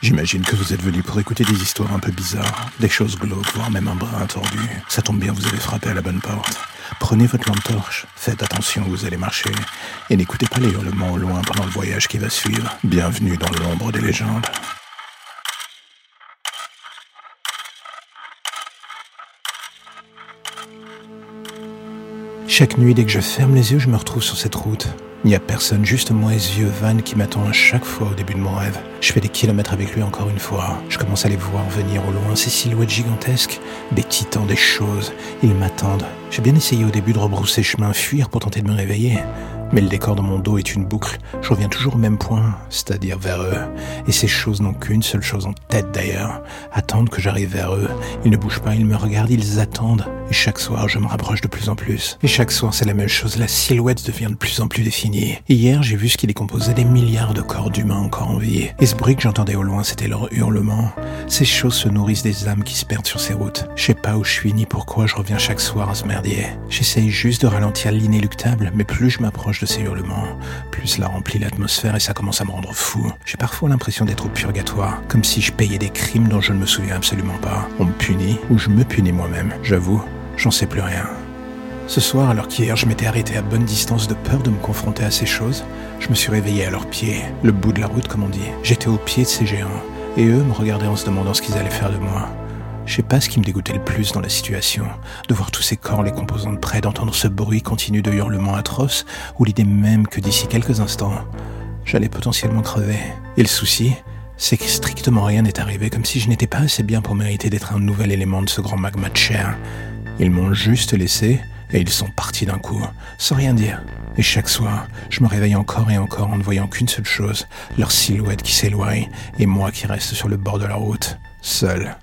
J'imagine que vous êtes venu pour écouter des histoires un peu bizarres, des choses glauques, voire même un brin tordu. Ça tombe bien, vous avez frappé à la bonne porte. Prenez votre lampe torche, faites attention où vous allez marcher, et n'écoutez pas les hurlements au loin pendant le voyage qui va suivre. Bienvenue dans l'ombre des légendes. Chaque nuit, dès que je ferme les yeux, je me retrouve sur cette route. Il n'y a personne, juste moi et ce vieux van qui m'attend à chaque fois au début de mon rêve. Je fais des kilomètres avec lui encore une fois. Je commence à les voir venir au loin, ces silhouettes gigantesques, des titans, des choses. Ils m'attendent. J'ai bien essayé au début de rebrousser chemin, fuir pour tenter de me réveiller. Mais le décor dans mon dos est une boucle. Je reviens toujours au même point, c'est-à-dire vers eux. Et ces choses n'ont qu'une seule chose en tête d'ailleurs. Attendent que j'arrive vers eux. Ils ne bougent pas, ils me regardent, ils attendent. Et chaque soir, je me rapproche de plus en plus. Et chaque soir, c'est la même chose. La silhouette devient de plus en plus définie. Hier, j'ai vu ce qui les composait des milliards de corps d'humains encore en vie. Ce bruit que j'entendais au loin, c'était leur hurlement. Ces choses se nourrissent des âmes qui se perdent sur ces routes. Je sais pas où je suis ni pourquoi je reviens chaque soir à ce merdier. J'essaye juste de ralentir l'inéluctable, mais plus je m'approche de ces hurlements, plus cela remplit l'atmosphère et ça commence à me rendre fou. J'ai parfois l'impression d'être au purgatoire, comme si je payais des crimes dont je ne me souviens absolument pas. On me punit, ou je me punis moi-même. J'avoue, j'en sais plus rien. Ce soir, alors qu'hier je m'étais arrêté à bonne distance de peur de me confronter à ces choses, je me suis réveillé à leurs pieds, le bout de la route comme on dit. J'étais au pied de ces géants, et eux me regardaient en se demandant ce qu'ils allaient faire de moi. Je sais pas ce qui me dégoûtait le plus dans la situation, de voir tous ces corps les composants de près, d'entendre ce bruit continu de hurlements atroces, ou l'idée même que d'ici quelques instants, j'allais potentiellement crever. Et le souci, c'est que strictement rien n'est arrivé, comme si je n'étais pas assez bien pour mériter d'être un nouvel élément de ce grand magma de chair. Ils m'ont juste laissé, et ils sont partis d'un coup, sans rien dire. Et chaque soir, je me réveille encore et encore en ne voyant qu'une seule chose, leur silhouette qui s'éloigne, et moi qui reste sur le bord de la route, seul.